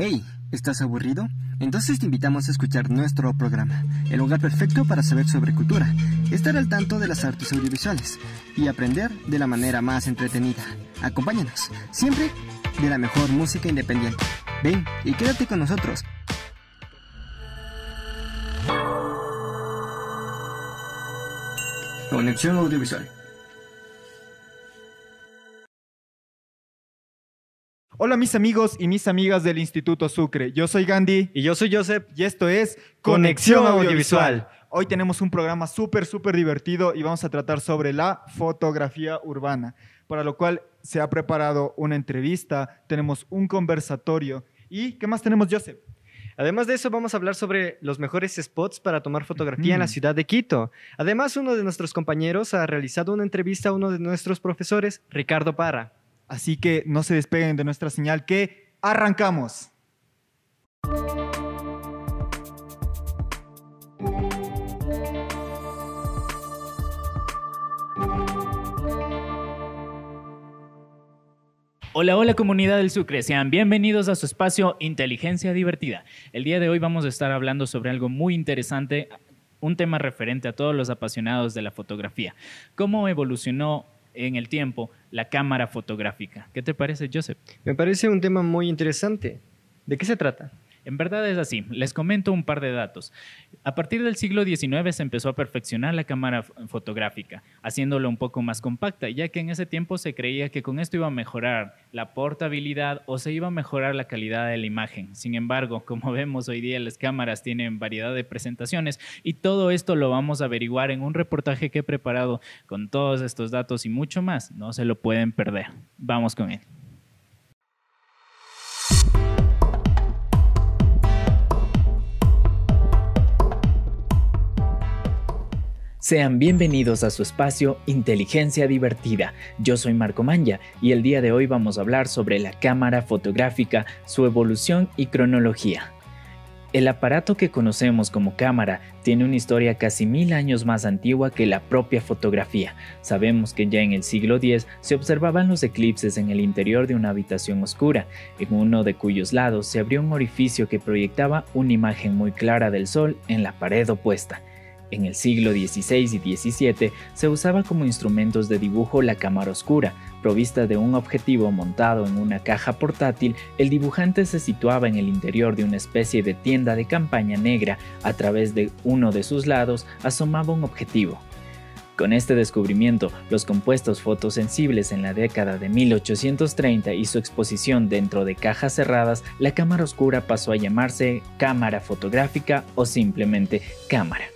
Hey, ¿estás aburrido? Entonces te invitamos a escuchar nuestro programa, el lugar perfecto para saber sobre cultura, estar al tanto de las artes audiovisuales y aprender de la manera más entretenida. Acompáñanos, siempre de la mejor música independiente. Ven y quédate con nosotros. Conexión audiovisual. Hola mis amigos y mis amigas del Instituto Sucre. Yo soy Gandhi Y yo soy Joseph. y esto es Conexión Audiovisual. Hoy tenemos un programa súper, súper divertido y vamos a tratar sobre la fotografía urbana, para lo cual se ha preparado una entrevista, tenemos un conversatorio y ¿qué más tenemos, Joseph? Además de eso, vamos a hablar sobre los mejores spots para tomar fotografía en la ciudad de Quito. Además, uno de nuestros compañeros ha realizado una entrevista a uno de nuestros profesores, Ricardo Parra. Así que no se despeguen de nuestra señal que arrancamos. Hola, hola comunidad del Sucre, sean bienvenidos a su espacio Inteligencia Divertida. El día de hoy vamos a estar hablando sobre algo muy interesante, un tema referente a todos los apasionados de la fotografía. ¿Cómo evolucionó en el tiempo la cámara fotográfica? ¿Qué te parece, Joseph? Me parece un tema muy interesante. ¿De qué se trata? En verdad es así. Les comento un par de datos. A partir del siglo XIX se empezó a perfeccionar la cámara fotográfica, haciéndola un poco más compacta, ya que en ese tiempo se creía que con esto iba a mejorar la portabilidad o se iba a mejorar la calidad de la imagen. Sin embargo, como vemos hoy día, las cámaras tienen variedad de presentaciones y todo esto lo vamos a averiguar en un reportaje que he preparado con todos estos datos y mucho más. No se lo pueden perder. Vamos con él. Sean bienvenidos a su espacio Inteligencia Divertida. Yo soy Marco Manja y el día de hoy vamos a hablar sobre la cámara fotográfica, su evolución y cronología. El aparato que conocemos como cámara tiene una historia casi mil años más antigua que la propia fotografía. Sabemos que ya en el siglo X se observaban los eclipses en el interior de una habitación oscura, en uno de cuyos lados se abrió un orificio que proyectaba una imagen muy clara del Sol en la pared opuesta. En el siglo XVI y XVII se usaba como instrumentos de dibujo la cámara oscura. Provista de un objetivo montado en una caja portátil, el dibujante se situaba en el interior de una especie de tienda de campaña negra. A través de uno de sus lados asomaba un objetivo. Con este descubrimiento, los compuestos fotosensibles en la década de 1830 y su exposición dentro de cajas cerradas, la cámara oscura pasó a llamarse cámara fotográfica o simplemente cámara.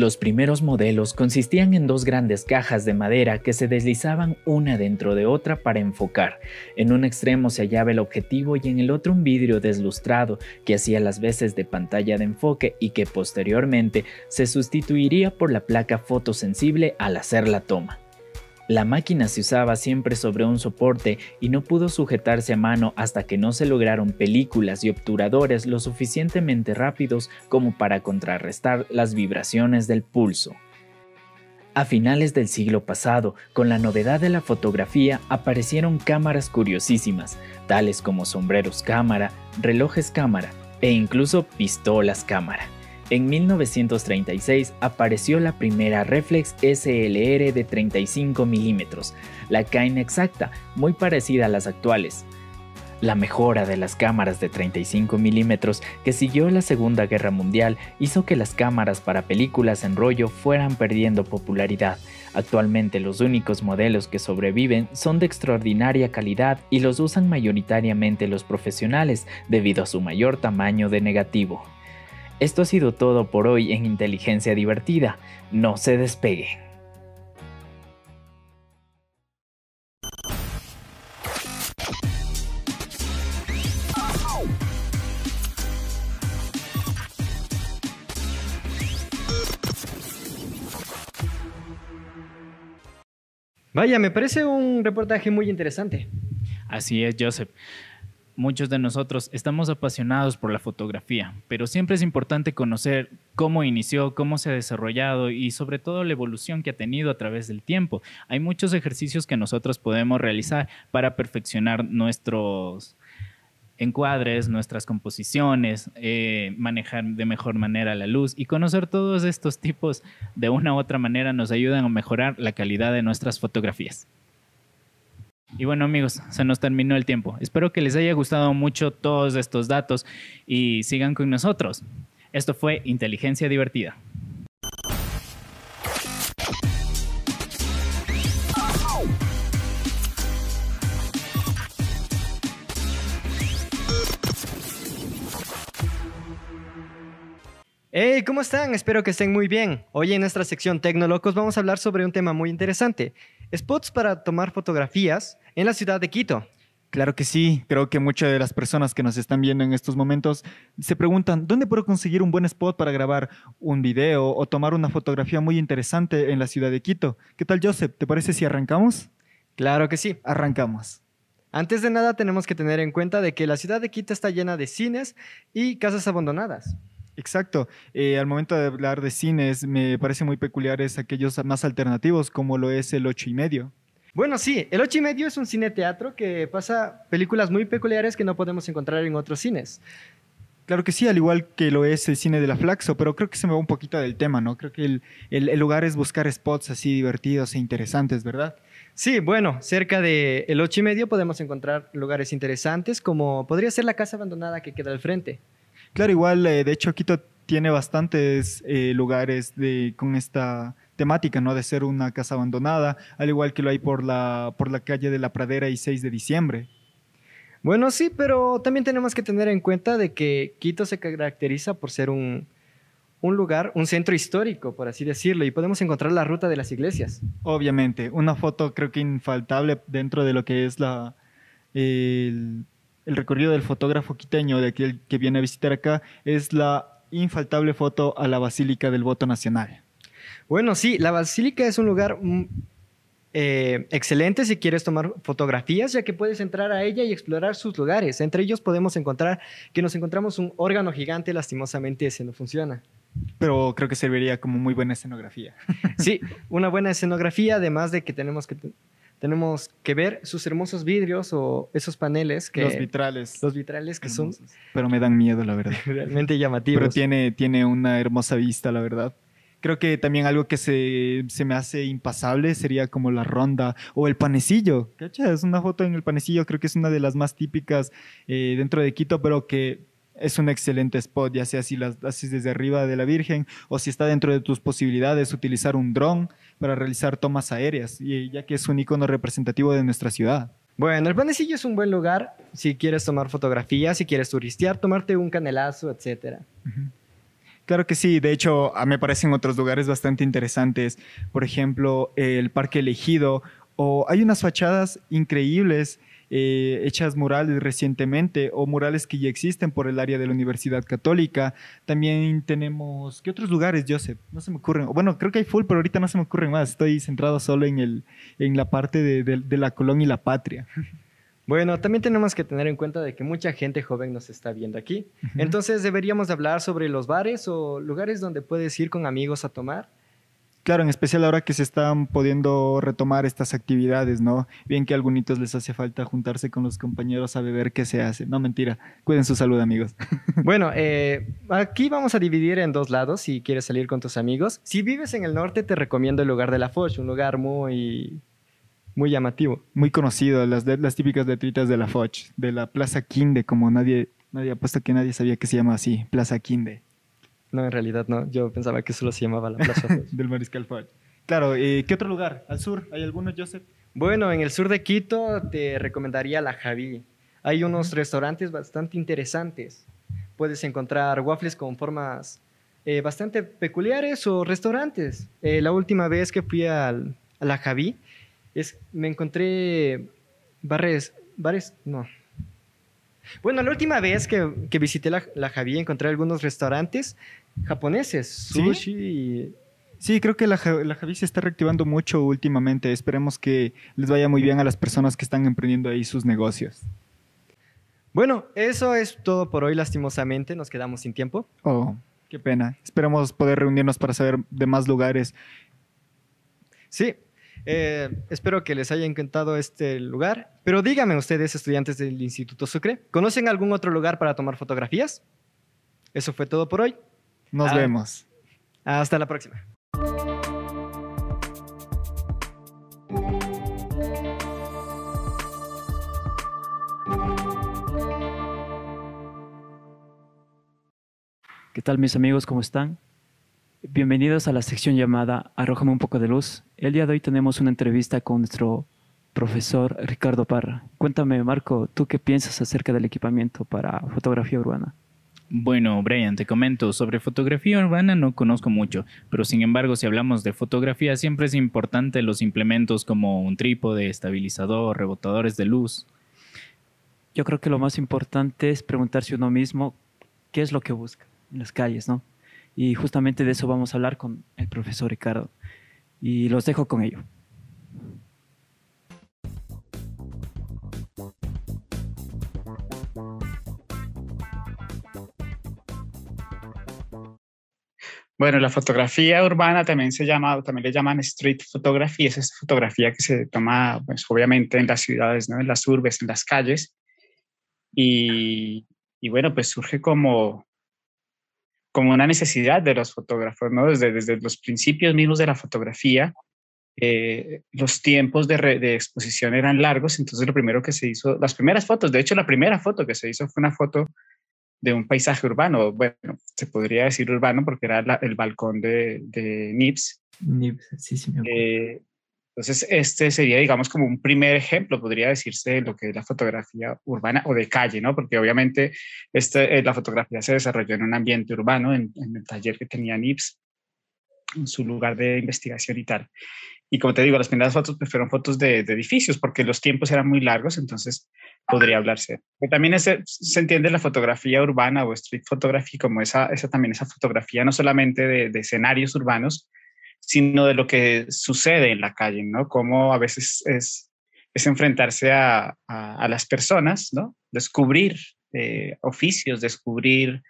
Los primeros modelos consistían en dos grandes cajas de madera que se deslizaban una dentro de otra para enfocar. En un extremo se hallaba el objetivo y en el otro un vidrio deslustrado que hacía las veces de pantalla de enfoque y que posteriormente se sustituiría por la placa fotosensible al hacer la toma. La máquina se usaba siempre sobre un soporte y no pudo sujetarse a mano hasta que no se lograron películas y obturadores lo suficientemente rápidos como para contrarrestar las vibraciones del pulso. A finales del siglo pasado, con la novedad de la fotografía, aparecieron cámaras curiosísimas, tales como sombreros cámara, relojes cámara e incluso pistolas cámara. En 1936 apareció la primera reflex SLR de 35 milímetros, la K inexacta, muy parecida a las actuales. La mejora de las cámaras de 35 milímetros que siguió la Segunda Guerra Mundial hizo que las cámaras para películas en rollo fueran perdiendo popularidad. Actualmente los únicos modelos que sobreviven son de extraordinaria calidad y los usan mayoritariamente los profesionales debido a su mayor tamaño de negativo. Esto ha sido todo por hoy en Inteligencia Divertida. No se despegue. Vaya, me parece un reportaje muy interesante. Así es, Joseph. Muchos de nosotros estamos apasionados por la fotografía, pero siempre es importante conocer cómo inició, cómo se ha desarrollado y sobre todo la evolución que ha tenido a través del tiempo. Hay muchos ejercicios que nosotros podemos realizar para perfeccionar nuestros encuadres, nuestras composiciones, eh, manejar de mejor manera la luz y conocer todos estos tipos de una u otra manera nos ayudan a mejorar la calidad de nuestras fotografías. Y bueno amigos, se nos terminó el tiempo. Espero que les haya gustado mucho todos estos datos y sigan con nosotros. Esto fue Inteligencia Divertida. Hey, ¿cómo están? Espero que estén muy bien. Hoy en nuestra sección Tecnolocos vamos a hablar sobre un tema muy interesante. Spots para tomar fotografías en la ciudad de Quito. Claro que sí, creo que muchas de las personas que nos están viendo en estos momentos se preguntan, ¿dónde puedo conseguir un buen spot para grabar un video o tomar una fotografía muy interesante en la ciudad de Quito? ¿Qué tal, Joseph? ¿Te parece si arrancamos? Claro que sí. Arrancamos. Antes de nada tenemos que tener en cuenta de que la ciudad de Quito está llena de cines y casas abandonadas. Exacto. Eh, al momento de hablar de cines, me parece muy peculiares aquellos más alternativos, como lo es el ocho y medio. Bueno, sí, el ocho y medio es un cine teatro que pasa películas muy peculiares que no podemos encontrar en otros cines. Claro que sí, al igual que lo es el cine de la Flaxo, pero creo que se me va un poquito del tema, ¿no? Creo que el, el, lugar es buscar spots así divertidos e interesantes, ¿verdad? Sí, bueno, cerca de el ocho y medio podemos encontrar lugares interesantes, como podría ser la casa abandonada que queda al frente. Claro, igual, eh, de hecho, Quito tiene bastantes eh, lugares de, con esta temática, ¿no? De ser una casa abandonada, al igual que lo hay por la, por la calle de la Pradera y 6 de diciembre. Bueno, sí, pero también tenemos que tener en cuenta de que Quito se caracteriza por ser un, un lugar, un centro histórico, por así decirlo, y podemos encontrar la ruta de las iglesias. Obviamente, una foto creo que infaltable dentro de lo que es la, el, el recorrido del fotógrafo quiteño, de aquel que viene a visitar acá, es la infaltable foto a la Basílica del Voto Nacional. Bueno, sí, la Basílica es un lugar mm, eh, excelente si quieres tomar fotografías, ya que puedes entrar a ella y explorar sus lugares. Entre ellos podemos encontrar que nos encontramos un órgano gigante, lastimosamente ese no funciona. Pero creo que serviría como muy buena escenografía. Sí, una buena escenografía, además de que tenemos que tenemos que ver sus hermosos vidrios o esos paneles que... Los vitrales. Los vitrales que son... Pero me dan miedo, la verdad. Realmente llamativos. Pero tiene, tiene una hermosa vista, la verdad. Creo que también algo que se, se me hace impasable sería como la ronda o el panecillo. ¿Cachai? Es una foto en el panecillo, creo que es una de las más típicas eh, dentro de Quito, pero que es un excelente spot, ya sea si las haces desde arriba de la Virgen o si está dentro de tus posibilidades utilizar un dron para realizar tomas aéreas, y ya que es un icono representativo de nuestra ciudad. Bueno, el panecillo es un buen lugar si quieres tomar fotografías, si quieres turistear, tomarte un canelazo, etcétera. Claro que sí, de hecho, me parecen otros lugares bastante interesantes, por ejemplo, el Parque Elegido, o hay unas fachadas increíbles eh, hechas murales recientemente o murales que ya existen por el área de la Universidad Católica. También tenemos, ¿qué otros lugares, Joseph? No se me ocurren. Bueno, creo que hay full, pero ahorita no se me ocurren más. Estoy centrado solo en, el, en la parte de, la Colón y la Patria. Bueno, también tenemos que tener en cuenta de que mucha gente joven nos está viendo aquí. Entonces deberíamos hablar sobre los bares o lugares donde puedes ir con amigos a tomar Claro, en especial ahora que se están pudiendo retomar estas actividades, ¿no? Bien que a algunos les hace falta juntarse con los compañeros a beber qué se hace. No, mentira. Cuiden su salud, amigos. Bueno, eh, aquí vamos a dividir en dos lados si quieres salir con tus amigos. Si vives en el norte, te recomiendo el lugar de la Foch, un lugar muy, muy llamativo. Muy conocido, las, las típicas letritas de la Foch, de la Plaza Quinde, como nadie, nadie apuesta que nadie sabía que se llama así, Plaza Quinde. No, en realidad no. Yo pensaba que solo se llamaba la Plaza del Mariscal Foch. Claro, ¿y qué otro lugar? ¿Al sur? ¿Hay alguno, Joseph? Bueno, en el sur de Quito te recomendaría la Javi. Hay unos restaurantes bastante interesantes. Puedes encontrar waffles con formas eh, bastante peculiares o restaurantes. Eh, la última vez que fui a la Javi, es, me encontré bares, bares, no, bueno, la última vez que, que visité la, la, Javi encontré algunos restaurantes japoneses, sushi. ¿Sí? creo que la, la Javi se está reactivando mucho últimamente. Esperemos que les vaya muy bien a las personas que están emprendiendo ahí sus negocios. Bueno, eso es todo por hoy, lastimosamente. Nos quedamos sin tiempo. Oh, qué pena. Esperamos poder reunirnos para saber de más lugares. Sí, Eh, espero que les haya encantado este lugar. Pero díganme ustedes, estudiantes del Instituto Sucre, ¿conocen algún otro lugar para tomar fotografías? Eso fue todo por hoy. Nos Ah. vemos. Hasta la próxima. ¿Qué tal mis amigos? ¿Cómo están? Bienvenidos a la sección llamada Arrójame un poco de luz. El día de hoy tenemos una entrevista con nuestro profesor Ricardo Parra. Cuéntame, Marco, ¿tú qué piensas acerca del equipamiento para fotografía urbana? Bueno, Brian, te comento, sobre fotografía urbana no conozco mucho, pero sin embargo, si hablamos de fotografía, siempre es importante los implementos como un trípode, estabilizador, rebotadores de luz. Yo creo que lo más importante es preguntarse uno mismo qué es lo que busca en las calles, ¿no? Y justamente de eso vamos a hablar con el profesor Ricardo. Y los dejo con ello. Bueno, la fotografía urbana también se llama, también le llaman street photography, es esta fotografía que se toma, pues obviamente en las ciudades, ¿no? En las urbes, en las calles. Y, y bueno, pues surge como, como una necesidad de los fotógrafos, ¿no? Desde, desde los principios mismos de la fotografía, eh, los tiempos de, re- de exposición eran largos, entonces lo primero que se hizo, las primeras fotos, de hecho la primera foto que se hizo fue una foto de un paisaje urbano, bueno, se podría decir urbano porque era la- el balcón de, de Nips. Sí, sí, me Eh, entonces, este sería, digamos, como un primer ejemplo, podría decirse, de lo que es la fotografía urbana o de calle, ¿no? Porque obviamente este, eh, la fotografía se desarrolló en un ambiente urbano, en, el taller que tenía Nips, en su lugar de investigación y tal. Y como te digo, las primeras fotos pues, fueron fotos de, edificios porque los tiempos eran muy largos, entonces podría hablarse. Pero también se entiende la fotografía urbana o street photography como esa, esa también esa fotografía no solamente de escenarios urbanos, sino de lo que sucede en la calle, ¿no? Cómo a veces es, es enfrentarse a, a, las personas, ¿no? Descubrir eh, oficios, descubrir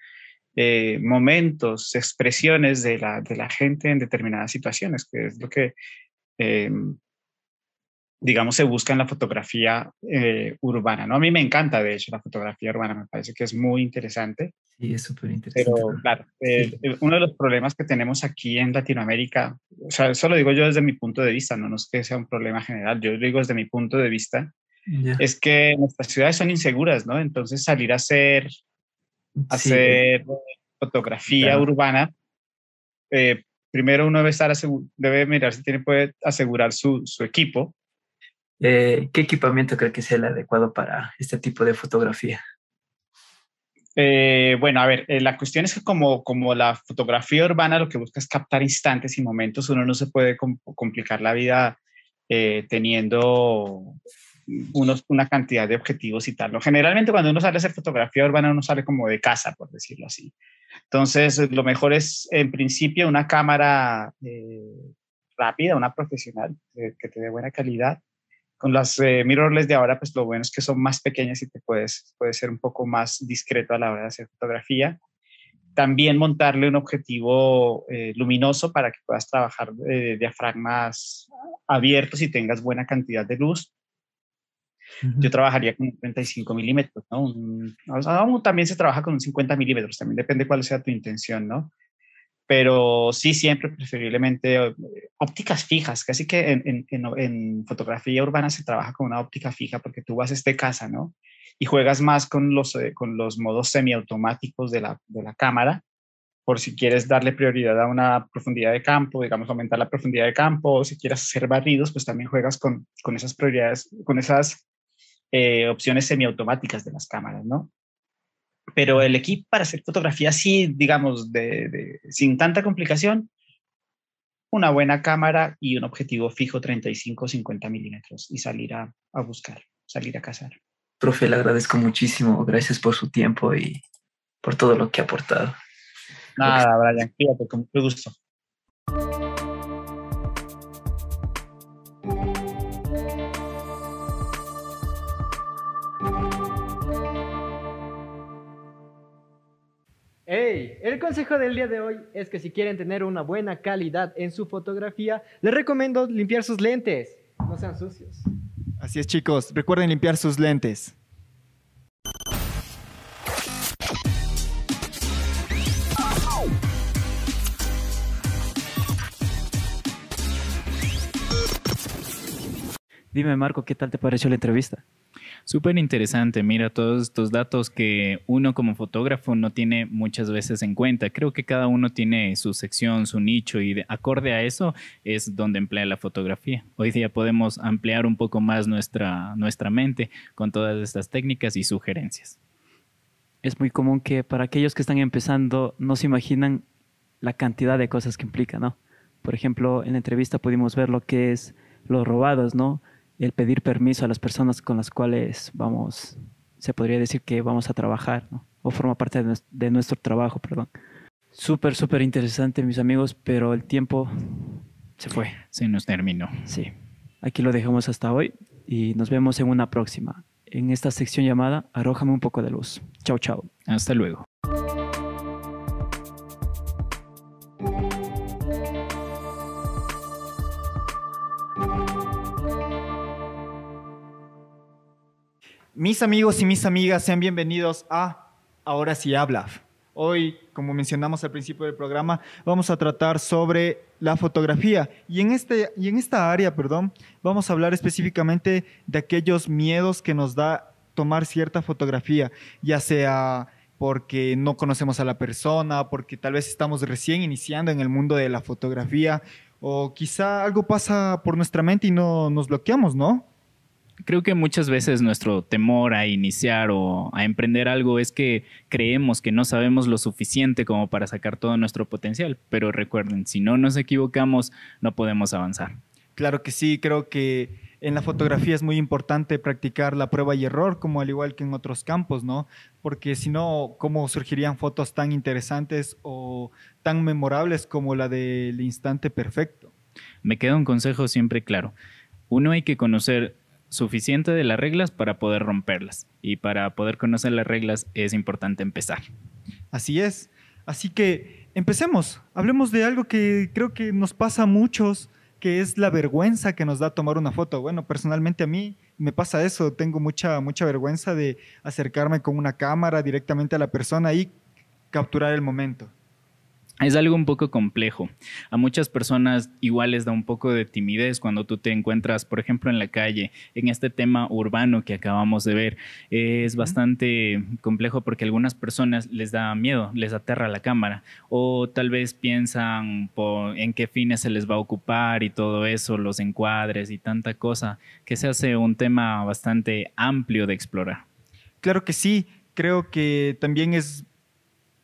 eh, momentos, expresiones de la, de la gente en determinadas situaciones, que es lo que, eh, digamos, se busca en la fotografía eh, urbana, ¿no? A mí me encanta, de hecho, la fotografía urbana, me parece que es muy interesante. Sí, es súper interesante. Pero claro, eh, eh, uno de los problemas que tenemos aquí en Latinoamérica, o sea, eso lo digo yo desde mi punto de vista, no, no es que sea un problema general, yo lo digo desde mi punto de vista, Ya. es que nuestras ciudades son inseguras, ¿no? Entonces salir a hacer, Sí, hacer fotografía Claro. urbana, eh, primero uno debe, estar debe mirar si tiene, puede asegurar su, su equipo. eh, ¿Qué equipamiento cree que sea el adecuado para este tipo de fotografía? Eh, bueno, a ver, eh, la cuestión es que como, como la fotografía urbana lo que busca es captar instantes y momentos, uno no se puede com- complicar la vida eh, teniendo unos, una cantidad de objetivos y tal. ¿no? Generalmente cuando uno sale a hacer fotografía urbana, uno sale como de casa, por decirlo así. Entonces, lo mejor es, en principio, una cámara eh, rápida, una profesional, eh, que te dé buena calidad con las eh, mirrorless de ahora, pues lo bueno es que son más pequeñas y te puedes, puedes ser un poco más discreto a la hora de hacer fotografía. También montarle un objetivo eh, luminoso para que puedas trabajar eh, diafragmas abiertos y tengas buena cantidad de luz. Yo trabajaría con un 35 milímetros, ¿no? Un- también se trabaja con un 50 milímetros, también depende cuál sea tu intención, ¿no? Pero sí, siempre preferiblemente eh, ópticas fijas, casi que en, en- en- fotografía urbana se trabaja con una óptica fija porque tú vas de casa, ¿no? Y juegas más con los, eh, con los modos semiautomáticos de la, de la cámara, por si quieres darle prioridad a una profundidad de campo, digamos, aumentar la profundidad de campo, o si quieres hacer barridos, pues también juegas con, con esas prioridades, con esas eh, opciones semiautomáticas de las cámaras, ¿no? Pero el equipo para hacer fotografía sí, digamos, de, de- sin tanta complicación, una buena cámara y un objetivo fijo 35 50 milímetros y salir a, a buscar, salir a cazar. Profe, le agradezco muchísimo. Gracias por su tiempo y por todo lo que ha aportado. Nada, Brian, cuídate, con mucho gusto. ¡Ey! El consejo del día de hoy es que si quieren tener una buena calidad en su fotografía, les recomiendo limpiar sus lentes. No sean sucios. Así es, chicos. Recuerden limpiar sus lentes. Dime, Marco, ¿qué tal te pareció la entrevista? Súper interesante, mira todos estos datos que uno como fotógrafo no tiene muchas veces en cuenta. Creo que cada uno tiene su sección, su nicho y de, acorde a eso es donde emplea la fotografía. Hoy día podemos ampliar un poco más nuestra, nuestra mente con todas estas técnicas y sugerencias. Es muy común que para aquellos que están empezando no se imaginan la cantidad de cosas que implica, ¿no? Por ejemplo, en la entrevista pudimos ver lo que es los robados, ¿no? El pedir permiso a las personas con las cuales vamos, se podría decir que vamos a trabajar, ¿no? o forma parte de nuestro, trabajo, perdón. Súper, súper interesante, mis amigos, pero el tiempo se fue. Se nos terminó. Sí. Aquí lo dejamos hasta hoy y nos vemos en una próxima, en esta sección llamada Arrójame un poco de luz. Chao, chao. Hasta luego. Mis amigos y mis amigas, sean bienvenidos a Ahora sí habla. Hoy, como mencionamos al principio del programa, vamos a tratar sobre la fotografía y en, este, y en esta área, perdón, vamos a hablar específicamente de aquellos miedos que nos da tomar cierta fotografía, ya sea porque no conocemos a la persona, porque tal vez estamos recién iniciando en el mundo de la fotografía, o quizá algo pasa por nuestra mente y no nos bloqueamos, ¿no? Creo que muchas veces nuestro temor a iniciar o a emprender algo es que creemos que no sabemos lo suficiente como para sacar todo nuestro potencial, pero recuerden, si no nos equivocamos, no podemos avanzar. Claro que sí, creo que en la fotografía es muy importante practicar la prueba y error, como al igual que en otros campos, ¿no? Porque si no, ¿cómo surgirían fotos tan interesantes o tan memorables como la del instante perfecto? Me queda un consejo siempre claro. Uno hay que conocer suficiente de las reglas para poder romperlas. Y para poder conocer las reglas es importante empezar. Así es. Así que empecemos. Hablemos de algo que creo que nos pasa a muchos, que es la vergüenza que nos da tomar una foto. Bueno, personalmente a mí me pasa eso. Tengo mucha, mucha vergüenza de acercarme con una cámara directamente a la persona y capturar el momento es algo un poco complejo. A muchas personas igual les da un poco de timidez cuando tú te encuentras, por ejemplo, en la calle, en este tema urbano que acabamos de ver. Es bastante complejo porque a algunas personas les da miedo, les aterra la cámara o tal vez piensan en qué fines se les va a ocupar y todo eso, los encuadres y tanta cosa, que se hace un tema bastante amplio de explorar. Claro que sí, creo que también es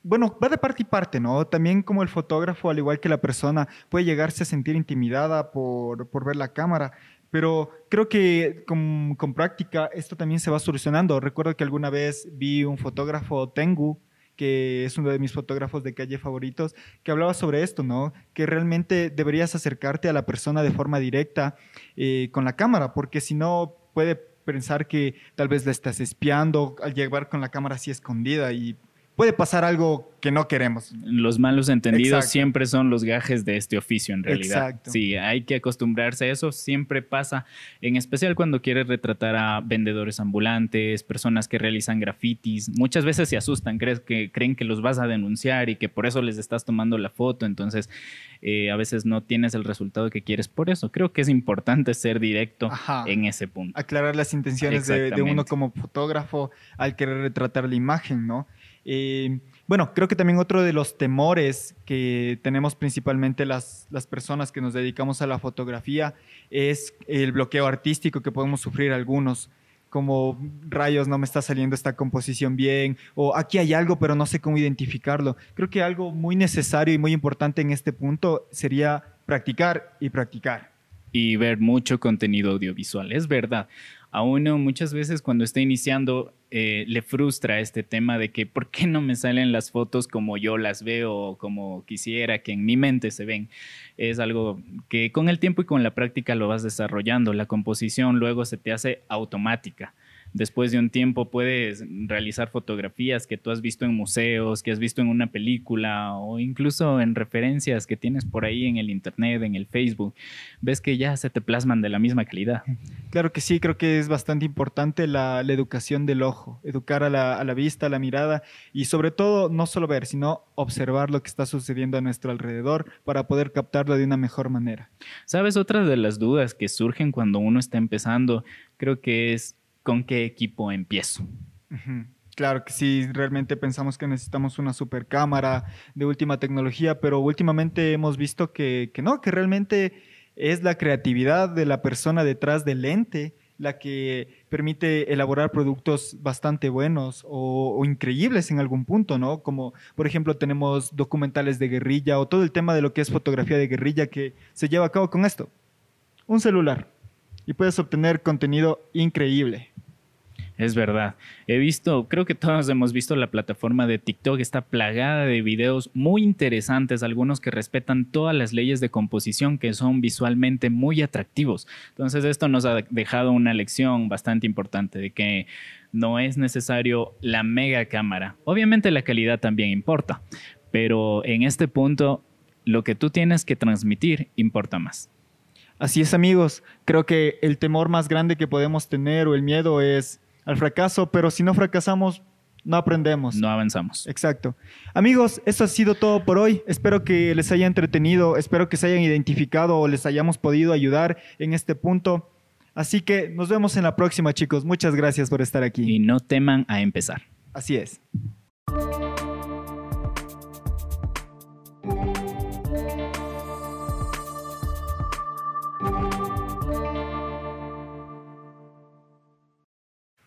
bueno, va de parte y parte, ¿no? También como el fotógrafo, al igual que la persona, puede llegarse a sentir intimidada por, ver la cámara, pero creo que con, práctica esto también se va solucionando. Recuerdo que alguna vez vi un fotógrafo, Tengu, que es uno de mis fotógrafos de calle favoritos, que hablaba sobre esto, ¿no? Que realmente deberías acercarte a la persona de forma directa eh, con la cámara, porque si no puede pensar que tal vez la estás espiando al llegar con la cámara así escondida y puede pasar algo que no queremos. Los malos entendidos siempre son los gajes de este oficio en realidad. Exacto. Sí, hay que acostumbrarse a eso, siempre pasa, en especial cuando quieres retratar a vendedores ambulantes, personas que realizan grafitis, muchas veces se asustan, crees que creen que los vas a denunciar y que por eso les estás tomando la foto, entonces eh, a veces no tienes el resultado que quieres por eso. Creo que es importante ser directo en ese punto. Aclarar las intenciones de uno como fotógrafo al querer retratar la imagen, ¿no? Eh, bueno, creo que también otro de los temores que tenemos principalmente las, las personas que nos dedicamos a la fotografía es el bloqueo artístico que podemos sufrir algunos como rayos, no me está saliendo esta composición bien, o aquí hay algo, pero no sé cómo identificarlo. Creo que algo muy necesario y muy importante en este punto sería practicar y practicar. Y ver mucho contenido audiovisual, es verdad a uno muchas veces cuando está iniciando eh, le frustra este tema de que por qué no me salen las fotos como yo las veo o como quisiera que en mi mente se ven. Es algo que con el tiempo y con la práctica lo vas desarrollando. La composición luego se te hace automática. Después de un tiempo puedes realizar fotografías que tú has visto en museos, que has visto en una película o incluso en referencias que tienes por ahí en el internet, en el Facebook, ves que ya se te plasman de la misma calidad. Claro que sí, creo que es bastante importante la, la educación del ojo, educar a la, a la vista, a la mirada y sobre todo no solo ver, sino observar lo que está sucediendo a nuestro alrededor para poder captarlo de una mejor manera. ¿Sabes? Otra de las dudas que surgen cuando uno está empezando, creo que es con qué equipo empiezo. Claro que sí, realmente pensamos que necesitamos una super cámara de última tecnología, pero últimamente hemos visto que, no, que realmente es la creatividad de la persona detrás del lente la que permite elaborar productos bastante buenos o increíbles en algún punto, ¿no? Como por ejemplo tenemos documentales de guerrilla o todo el tema de lo que es fotografía de guerrilla que se lleva a cabo con esto. Un celular y puedes obtener contenido increíble. Es verdad. He visto, creo que todos hemos visto la plataforma de TikTok, está plagada de videos muy interesantes, algunos que respetan todas las leyes de composición que son visualmente muy atractivos. Entonces esto nos ha dejado una lección bastante importante de que no es necesario la mega cámara. Obviamente la calidad también importa, pero en este punto lo que tú tienes que transmitir importa más. Así es amigos, creo que el temor más grande que podemos tener o el miedo es al fracaso, pero si no fracasamos, no aprendemos. No avanzamos. Exacto. Amigos, eso ha sido todo por hoy. Espero que les haya entretenido, espero que se hayan identificado o les hayamos podido ayudar en este punto. Así que nos vemos en la próxima, chicos. Muchas gracias por estar aquí. Y no teman a empezar. Así es.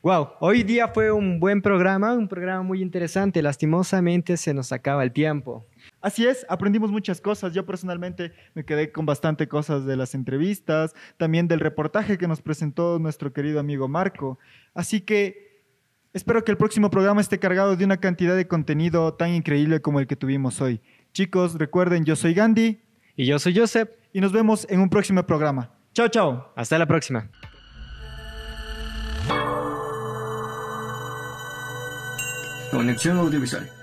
Wow, hoy día fue un buen programa, un programa muy interesante. Lastimosamente se nos acaba el tiempo. Así es, aprendimos muchas cosas. Yo personalmente me quedé con bastante cosas de las entrevistas, también del reportaje que nos presentó nuestro querido amigo Marco. Así que espero que el próximo programa esté cargado de una cantidad de contenido tan increíble como el que tuvimos hoy. Chicos, recuerden, yo soy Gandhi Y yo soy Joseph. y nos vemos en un próximo programa. Chao, chao. Hasta la próxima. でもね、注目できましたね。